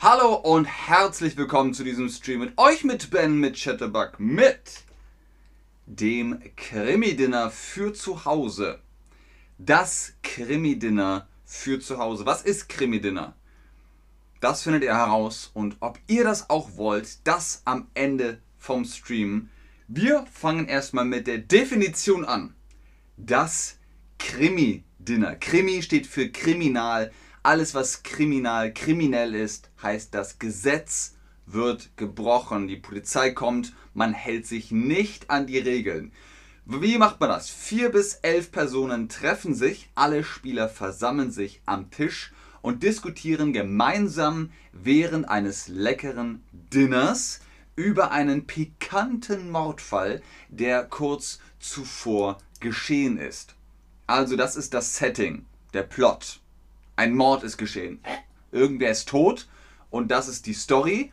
Hallo und herzlich willkommen zu diesem Stream mit euch, mit Ben, mit Chatterbug, mit dem Krimi-Dinner für zu Hause. Das Krimi-Dinner für zu Hause. Was ist Krimi-Dinner? Das findet ihr heraus und ob ihr das auch wollt, das am Ende vom Stream. Wir fangen erstmal mit der Definition an. Das Krimi-Dinner. Krimi steht für Kriminal. Alles, was kriminal, kriminell ist, heißt, das Gesetz wird gebrochen. Die Polizei kommt, man hält sich nicht an die Regeln. Wie macht man das? Vier bis elf Personen treffen sich, alle Spieler versammeln sich am Tisch und diskutieren gemeinsam während eines leckeren Dinners über einen pikanten Mordfall, der kurz zuvor geschehen ist. Also das ist das Setting, der Plot. Ein Mord ist geschehen. Irgendwer ist tot und das ist die Story.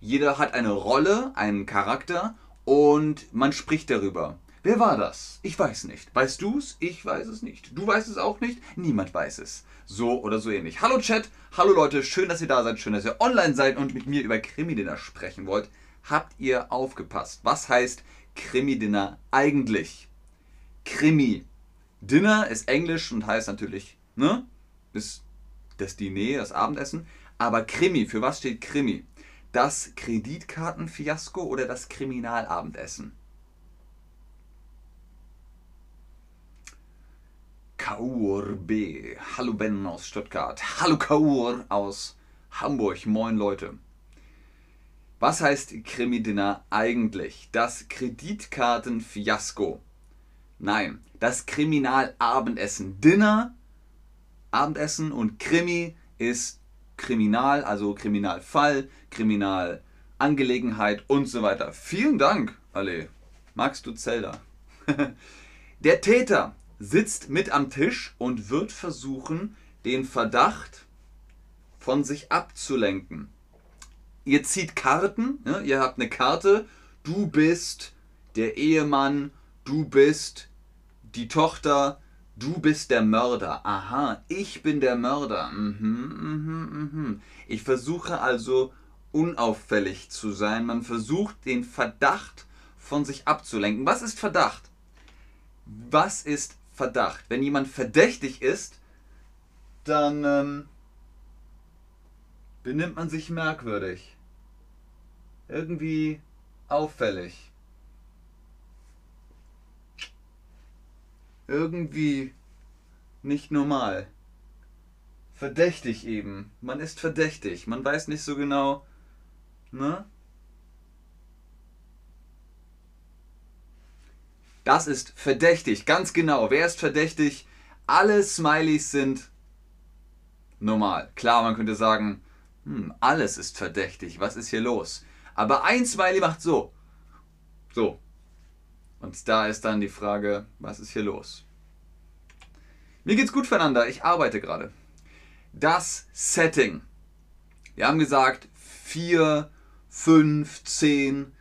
Jeder hat eine Rolle, einen Charakter und man spricht darüber. Wer war das? Ich weiß nicht. Weißt du's? Ich weiß es nicht. Du weißt es auch nicht? Niemand weiß es. So oder so ähnlich. Hallo Chat, hallo Leute, schön, dass ihr da seid, schön, dass ihr online seid und mit mir über Krimi-Dinner sprechen wollt. Habt ihr aufgepasst? Was heißt Krimi-Dinner eigentlich? Krimi. Dinner ist Englisch und heißt natürlich, ne? Ist das Diner, das Abendessen. Aber Krimi, für was steht Krimi? Das Kreditkartenfiasko oder das Kriminalabendessen? Kaur B. Hallo Ben aus Stuttgart. Hallo Kaur aus Hamburg. Moin Leute. Was heißt Krimi-Dinner eigentlich? Das Kreditkartenfiasko. Nein, das Kriminalabendessen. Dinner, Abendessen und Krimi ist Kriminal, also Kriminalfall, Kriminalangelegenheit und so weiter. Vielen Dank, Ale. Magst du Zelda? Der Täter sitzt mit am Tisch und wird versuchen, den Verdacht von sich abzulenken. Ihr zieht Karten, ne? ihr habt eine Karte, du bist der Ehemann, du bist die Tochter, du bist der Mörder. Aha, ich bin der Mörder. Mhm, mhm, mhm. Ich versuche also unauffällig zu sein. Man versucht den Verdacht von sich abzulenken. Was ist Verdacht? Was ist Verdacht. Wenn jemand verdächtig ist, dann ähm, benimmt man sich merkwürdig. Irgendwie auffällig. Irgendwie nicht normal. Verdächtig eben. Man ist verdächtig. Man weiß nicht so genau, ne? Das ist verdächtig, ganz genau. Wer ist verdächtig? Alle Smileys sind normal. Klar, man könnte sagen, hm, alles ist verdächtig. Was ist hier los? Aber ein Smiley macht so. So. Und da ist dann die Frage, was ist hier los? Mir geht's gut füreinander. Ich arbeite gerade. Das Setting. Wir haben gesagt, vier, fünf, zehn,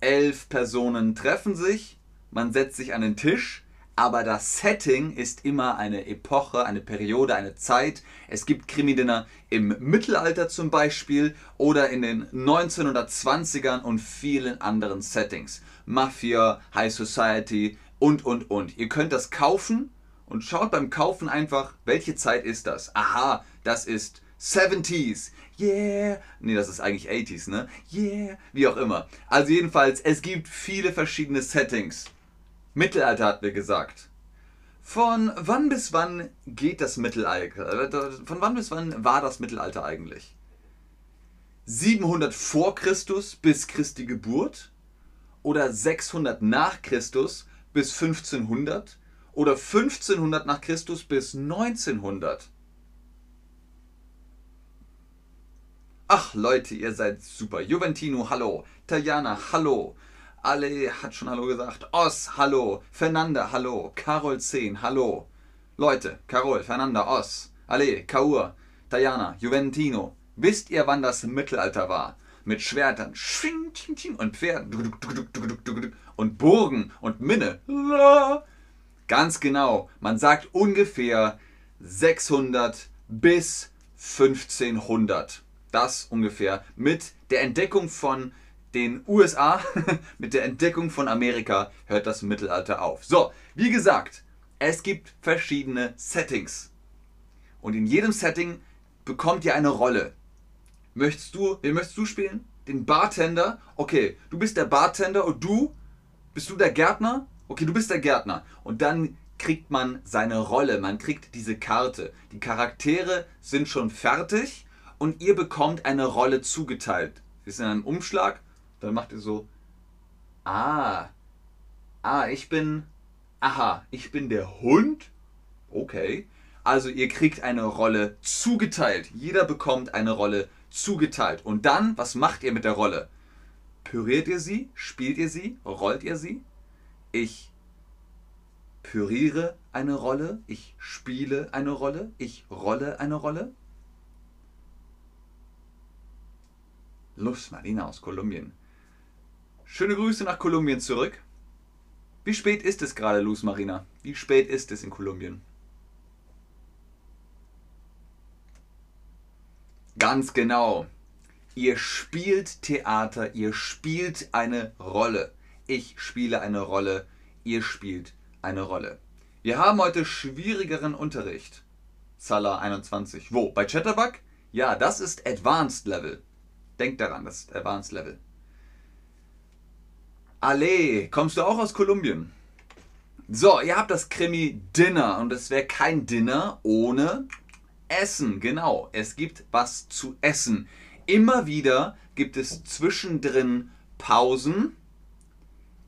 elf Personen treffen sich man setzt sich an den Tisch, aber das Setting ist immer eine Epoche, eine Periode, eine Zeit. Es gibt Krimi-Dinner im Mittelalter zum Beispiel oder in den 1920ern und vielen anderen Settings. Mafia, High Society und, und, und. Ihr könnt das kaufen und schaut beim Kaufen einfach, welche Zeit ist das. Aha, das ist 70s. Yeah. Nee, das ist eigentlich 80s, ne? Yeah. Wie auch immer. Also jedenfalls, es gibt viele verschiedene Settings. Mittelalter hatten wir gesagt. Von wann bis wann geht das Mittelalter? Von wann bis wann war das Mittelalter eigentlich? 700 vor Christus bis Christi Geburt? Oder 600 nach Christus bis 1500? Oder 1500 nach Christus bis 1900? Ach Leute, ihr seid super. Juventino, hallo. Tajana, hallo. Ale hat schon Hallo gesagt. Os, hallo. Fernanda, hallo. Carol 10, hallo. Leute, Carol, Fernanda, Os, Ale, Kaur, Diana, Juventino. Wisst ihr, wann das Mittelalter war? Mit Schwertern und Pferden und Burgen und Minne. Ganz genau, man sagt ungefähr 600 bis 1500. Das ungefähr mit der Entdeckung von den USA, mit der Entdeckung von Amerika hört das Mittelalter auf. So, wie gesagt, es gibt verschiedene Settings. Und in jedem Setting bekommt ihr eine Rolle. Möchtest du, wen möchtest du spielen? Den Bartender? Okay, du bist der Bartender und du? Bist du der Gärtner? Okay, du bist der Gärtner. Und dann kriegt man seine Rolle, man kriegt diese Karte. Die Charaktere sind schon fertig und ihr bekommt eine Rolle zugeteilt. Ist in einem Umschlag, dann macht ihr so, ah, ah, ich bin, aha, ich bin der Hund. Okay. Also ihr kriegt eine Rolle zugeteilt. Jeder bekommt eine Rolle zugeteilt. Und dann, was macht ihr mit der Rolle? Püriert ihr sie? Spielt ihr sie? Rollt ihr sie? Ich püriere eine Rolle, ich spiele eine Rolle, ich rolle eine Rolle. Luz Marina aus Kolumbien. Schöne Grüße nach Kolumbien zurück. Wie spät ist es gerade, Luz Marina? Wie spät ist es in Kolumbien? Ganz genau. Ihr spielt Theater, ihr spielt eine Rolle. Ich spiele eine Rolle, ihr spielt eine Rolle. Wir haben heute schwierigeren Unterricht. Zala 21. Wo? Bei Chatterbug? Ja, das ist Advanced Level. Denkt daran, das ist Advanced Level. Ale, kommst du auch aus Kolumbien? So, ihr habt das Krimi Dinner und es wäre kein Dinner ohne Essen. Genau, es gibt was zu essen. Immer wieder gibt es zwischendrin Pausen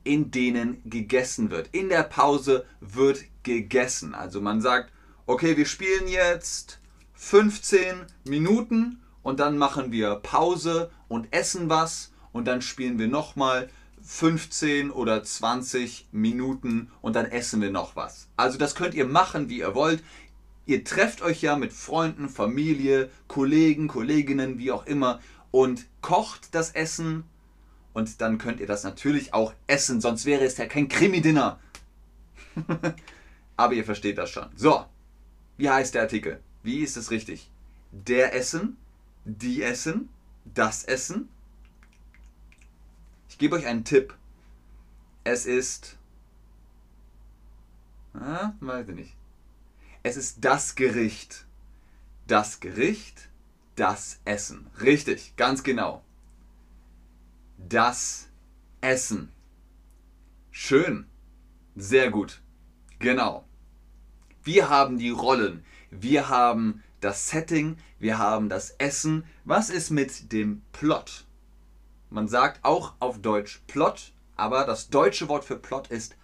in denen gegessen wird. In der Pause wird gegessen. Also man sagt, okay, wir spielen jetzt 15 Minuten und dann machen wir Pause und essen was und dann spielen wir nochmal 15 oder 20 Minuten und dann essen wir noch was. Also das könnt ihr machen, wie ihr wollt. Ihr trefft euch ja mit Freunden, Familie, Kollegen, Kolleginnen, wie auch immer und kocht das Essen und dann könnt ihr das natürlich auch essen, sonst wäre es ja kein Krimi-Dinner. Aber ihr versteht das schon. So, wie heißt der Artikel? Wie ist es richtig? Der Essen, die Essen, das Essen. Ich gebe euch einen Tipp. Es ist. Ah, weiß ich nicht. Es ist das Gericht. Das Gericht, das Essen. Richtig, ganz genau das Essen. Schön. Sehr gut. Genau. Wir haben die Rollen. Wir haben das Setting. Wir haben das Essen. Was ist mit dem Plot? Man sagt auch auf Deutsch Plot, aber das deutsche Wort für Plot ist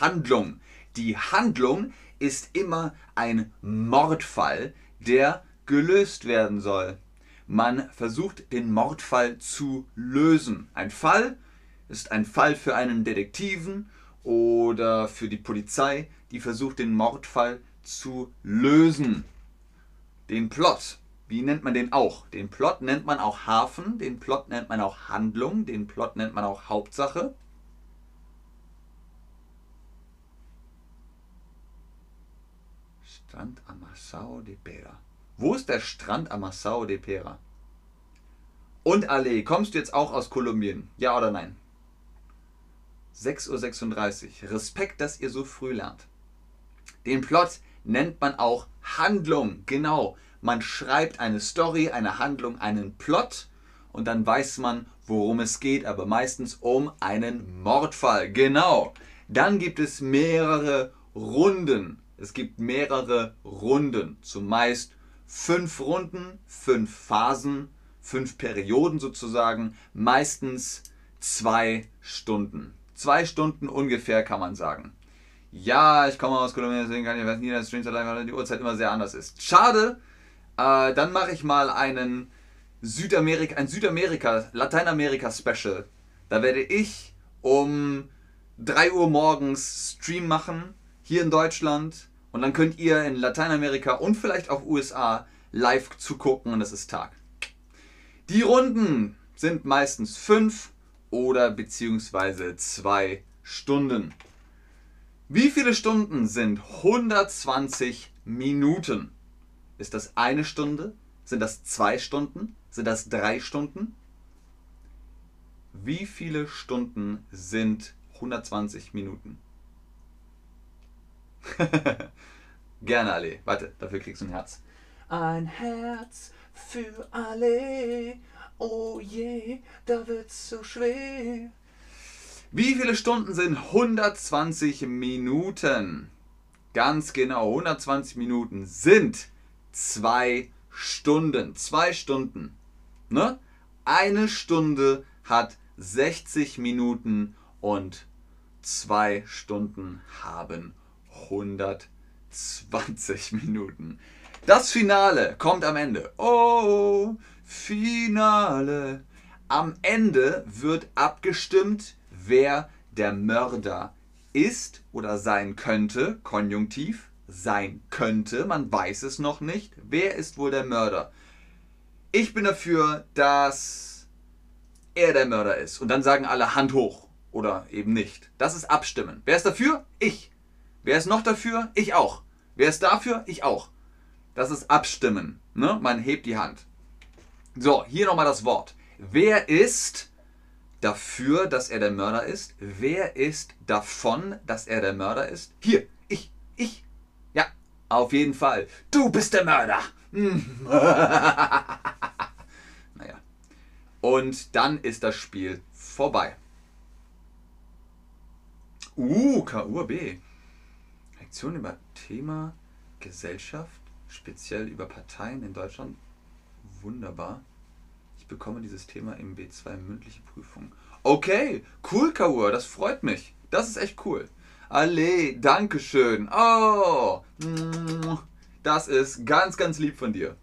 Handlung. Die Handlung ist immer ein Mordfall, der gelöst werden soll. Man versucht den Mordfall zu lösen. Ein Fall ist ein Fall für einen Detektiven oder für die Polizei, die versucht den Mordfall zu lösen. Den Plot, wie nennt man den auch? Den Plot nennt man auch Hafen, den Plot nennt man auch Handlung, den Plot nennt man auch Hauptsache. Strand Amassao de Pera. Wo ist der Strand Amassao de Pera? Und Ale, kommst du jetzt auch aus Kolumbien? Ja oder nein? 6.36 Uhr. Respekt, dass ihr so früh lernt. Den Plot nennt man auch Handlung. Genau. Man schreibt eine Story, eine Handlung, einen Plot und dann weiß man, worum es geht, aber meistens um einen Mordfall. Genau. Dann gibt es mehrere Runden. Es gibt mehrere Runden. Zumeist fünf Runden, fünf Phasen, fünf Perioden sozusagen, meistens zwei Stunden. Zwei Stunden ungefähr kann man sagen. Ja, ich komme aus Kolumbien, deswegen kann ich weiß nie, dass Streams Alive, weil die Uhrzeit immer sehr anders ist. Schade. Äh, dann mache ich mal einen Südamerika, ein Südamerika, Lateinamerika Special. Da werde ich um 3 Uhr morgens Stream machen, hier in Deutschland. Und dann könnt ihr in Lateinamerika und vielleicht auch USA live zugucken und es ist Tag. Die Runden sind meistens fünf oder beziehungsweise zwei Stunden. Wie viele Stunden sind 120 Minuten? Ist das eine Stunde, Sind das zwei Stunden? Sind das drei Stunden? Wie viele Stunden sind 120 Minuten? Gerne, Ali. Warte, dafür kriegst du ein Herz. Ein Herz für alle. Oh je, da wird's so schwer. Wie viele Stunden sind 120 Minuten? Ganz genau, 120 Minuten sind zwei Stunden. Zwei Stunden. Ne? Eine Stunde hat 60 Minuten und zwei Stunden haben 120 Minuten. Das Finale kommt am Ende. Oh, Finale. Am Ende wird abgestimmt, wer der Mörder ist oder sein könnte. Konjunktiv sein könnte. Man weiß es noch nicht. Wer ist wohl der Mörder? Ich bin dafür, dass er der Mörder ist. Und dann sagen alle Hand hoch. Oder eben nicht. Das ist Abstimmen. Wer ist dafür? Ich. Wer ist noch dafür? Ich auch. Wer ist dafür? Ich auch. Das ist Abstimmen. Ne? Man hebt die Hand. So, hier nochmal das Wort. Wer ist dafür, dass er der Mörder ist? Wer ist davon, dass er der Mörder ist? Hier, ich, ich. Ja, auf jeden Fall. Du bist der Mörder. naja. Und dann ist das Spiel vorbei. Uh, KUB. Lektion über Thema Gesellschaft speziell über Parteien in Deutschland. Wunderbar. Ich bekomme dieses Thema im B2 mündliche Prüfung. Okay, cool, Kaur, das freut mich. Das ist echt cool. Alle, Dankeschön. Oh, das ist ganz, ganz lieb von dir.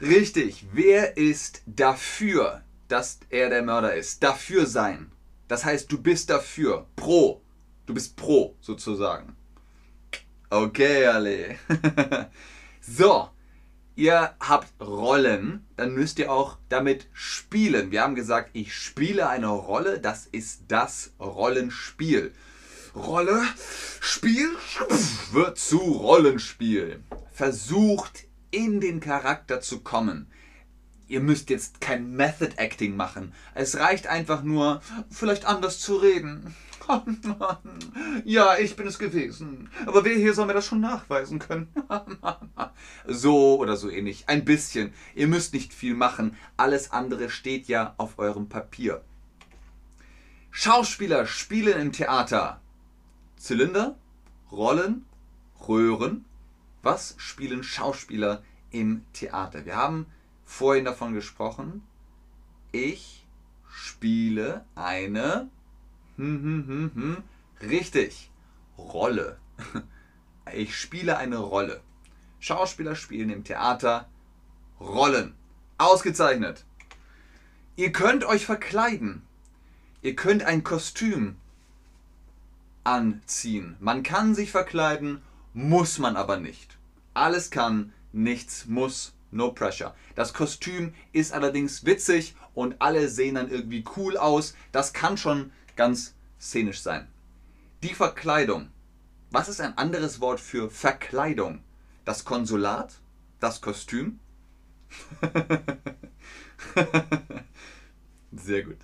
Richtig, wer ist dafür, dass er der Mörder ist? Dafür sein. Das heißt, du bist dafür. Pro. Du bist pro, sozusagen. Okay, alle. so, ihr habt Rollen, dann müsst ihr auch damit spielen. Wir haben gesagt, ich spiele eine Rolle, das ist das Rollenspiel. Rolle, Spiel wird zu Rollenspiel. Versucht in den Charakter zu kommen. Ihr müsst jetzt kein Method Acting machen. Es reicht einfach nur, vielleicht anders zu reden. Oh ja, ich bin es gewesen. Aber wer hier soll mir das schon nachweisen können? so oder so ähnlich. Ein bisschen. Ihr müsst nicht viel machen. Alles andere steht ja auf eurem Papier. Schauspieler spielen im Theater. Zylinder, Rollen, Röhren. Was spielen Schauspieler im Theater? Wir haben vorhin davon gesprochen. Ich spiele eine hm, hm, hm, hm. Richtig. Rolle. Ich spiele eine Rolle. Schauspieler spielen im Theater Rollen. Ausgezeichnet. Ihr könnt euch verkleiden. Ihr könnt ein Kostüm anziehen. Man kann sich verkleiden, muss man aber nicht. Alles kann, nichts muss. No pressure. Das Kostüm ist allerdings witzig und alle sehen dann irgendwie cool aus. Das kann schon ganz szenisch sein. Die Verkleidung. Was ist ein anderes Wort für Verkleidung? Das Konsulat? Das Kostüm? Sehr gut.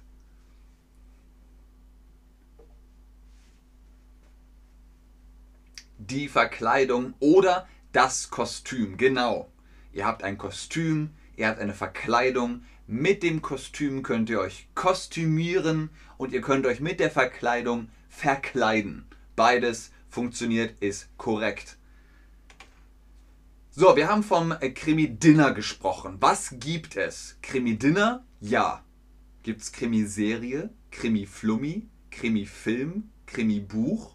Die Verkleidung oder das Kostüm. Genau. Ihr habt ein Kostüm, ihr habt eine Verkleidung, mit dem Kostüm könnt ihr euch kostümieren und ihr könnt euch mit der Verkleidung verkleiden. Beides funktioniert, ist korrekt. So, wir haben vom Krimi-Dinner gesprochen. Was gibt es? Krimi-Dinner? Ja. Gibt es Krimiserie, Krimi-Flummi, Krimi-Film, Krimi-Buch?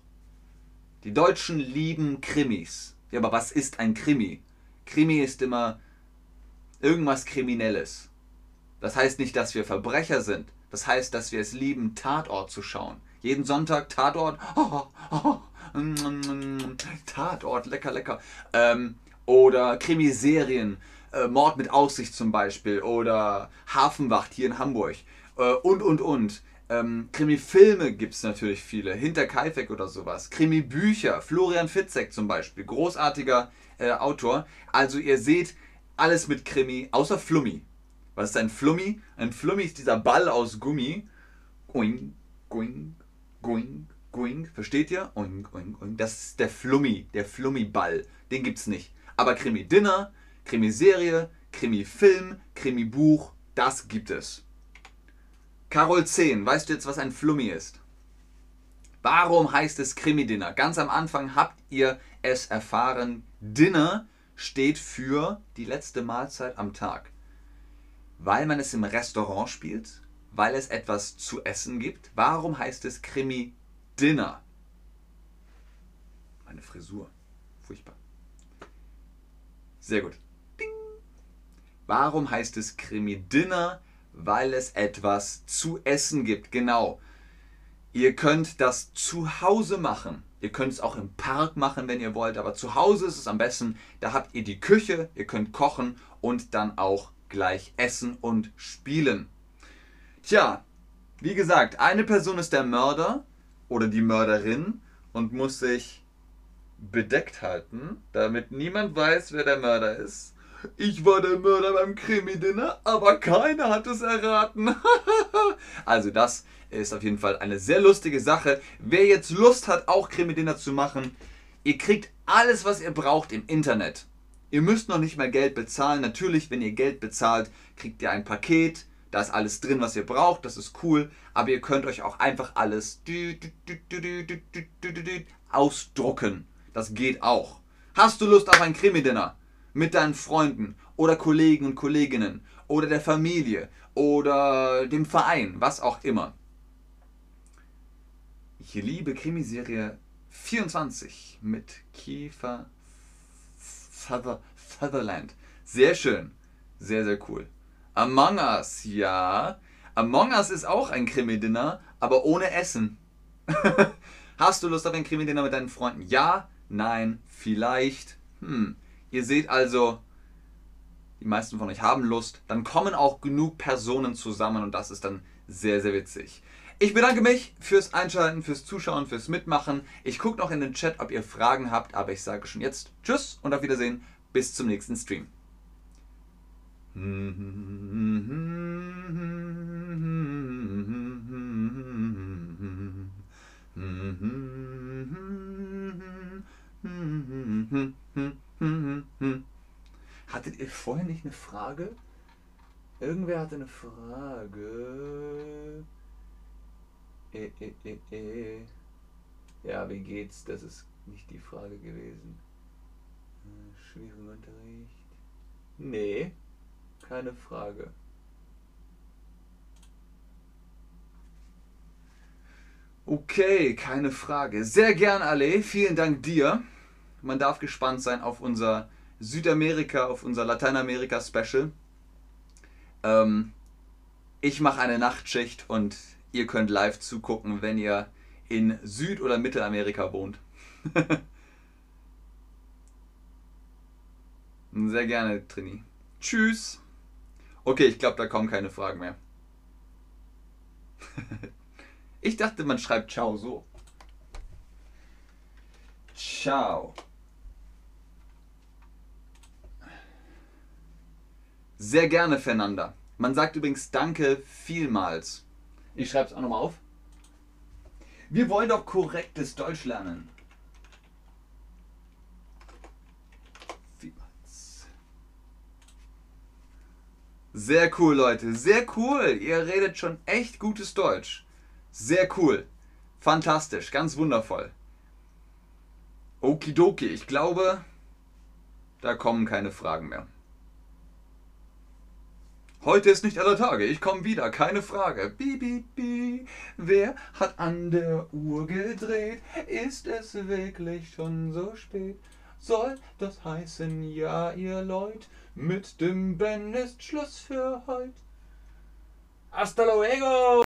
Die Deutschen lieben Krimis. Ja, aber was ist ein Krimi? Krimi ist immer irgendwas Kriminelles. Das heißt nicht, dass wir Verbrecher sind. Das heißt, dass wir es lieben, Tatort zu schauen. Jeden Sonntag Tatort. Oh, oh, mm, Tatort, lecker, lecker. Ähm, oder Krimiserien. Äh, Mord mit Aussicht zum Beispiel. Oder Hafenwacht hier in Hamburg. Äh, und, und, und. Ähm, Krimi-Filme gibt es natürlich viele. Hinter Kaifek oder sowas. Krimi-Bücher. Florian Fitzek zum Beispiel. Großartiger äh, Autor. Also ihr seht, alles mit Krimi, außer Flummi. Was ist ein Flummi? Ein Flummi ist dieser Ball aus Gummi. Oing, going, going, going. Versteht ihr? Oing, oing, oing. Das ist der Flummi, der Flummi-Ball. Den gibt's nicht. Aber Krimi-Dinner, Krimiserie, Krimi-Film, Krimi-Buch, das gibt es. Carol 10, weißt du jetzt, was ein Flummi ist? Warum heißt es Krimi-Dinner? Ganz am Anfang habt ihr es erfahren. Dinner steht für die letzte Mahlzeit am Tag. Weil man es im Restaurant spielt, weil es etwas zu essen gibt. Warum heißt es Krimi-Dinner? Meine Frisur. Furchtbar. Sehr gut. Ding. Warum heißt es Krimi-Dinner? Weil es etwas zu essen gibt. Genau. Ihr könnt das zu Hause machen. Ihr könnt es auch im Park machen, wenn ihr wollt, aber zu Hause ist es am besten. Da habt ihr die Küche, ihr könnt kochen und dann auch gleich essen und spielen. Tja, wie gesagt, eine Person ist der Mörder oder die Mörderin und muss sich bedeckt halten, damit niemand weiß, wer der Mörder ist. Ich war der Mörder beim Krimi-Dinner, aber keiner hat es erraten. also das ist auf jeden Fall eine sehr lustige Sache. Wer jetzt Lust hat, auch Krimi-Dinner zu machen, ihr kriegt alles, was ihr braucht im Internet. Ihr müsst noch nicht mal Geld bezahlen. Natürlich, wenn ihr Geld bezahlt, kriegt ihr ein Paket. Da ist alles drin, was ihr braucht. Das ist cool. Aber ihr könnt euch auch einfach alles ausdrucken. Das geht auch. Hast du Lust auf ein Krimi-Dinner? Mit deinen Freunden oder Kollegen und Kolleginnen oder der Familie oder dem Verein, was auch immer. Ich liebe Krimiserie 24 mit Kiefer Suther Sutherland. Sehr schön. Sehr, sehr cool. Among Us, ja. Among Us ist auch ein Krimi-Dinner, aber ohne Essen. Hast du Lust auf ein Krimi-Dinner mit deinen Freunden? Ja, nein, vielleicht. Hm. Ihr seht also, die meisten von euch haben Lust. Dann kommen auch genug Personen zusammen und das ist dann sehr, sehr witzig. Ich bedanke mich fürs Einschalten, fürs Zuschauen, fürs Mitmachen. Ich gucke noch in den Chat, ob ihr Fragen habt, aber ich sage schon jetzt Tschüss und auf Wiedersehen. Bis zum nächsten Stream. Hattet ihr vorher nicht eine Frage? Irgendwer hatte eine Frage. E, e, e, e. Ja, wie geht's? Das ist nicht die Frage gewesen. Schwieriger Unterricht. Nee, keine Frage. Okay, keine Frage. Sehr gern, Ale. Vielen Dank dir. Man darf gespannt sein auf unser Südamerika, auf unser Lateinamerika-Special. Ähm, ich mache eine Nachtschicht und ihr könnt live zugucken, wenn ihr in Süd- oder Mittelamerika wohnt. Sehr gerne, Trini. Tschüss. Okay, ich glaube, da kommen keine Fragen mehr. ich dachte, man schreibt Ciao so. Ciao. Sehr gerne, Fernanda. Man sagt übrigens Danke vielmals. Ich schreibe es auch nochmal auf. Wir wollen doch korrektes Deutsch lernen. Vielmals. Sehr cool, Leute. Sehr cool. Ihr redet schon echt gutes Deutsch. Sehr cool. Fantastisch. Ganz wundervoll. Okidoki. Ich glaube, da kommen keine Fragen mehr. Heute ist nicht aller Tage, ich komme wieder, keine Frage. Bi, bi, bi. Wer hat an der Uhr gedreht? Ist es wirklich schon so spät? Soll das heißen, ja, ihr Leut, mit dem Ben ist Schluss für heut? Hasta luego!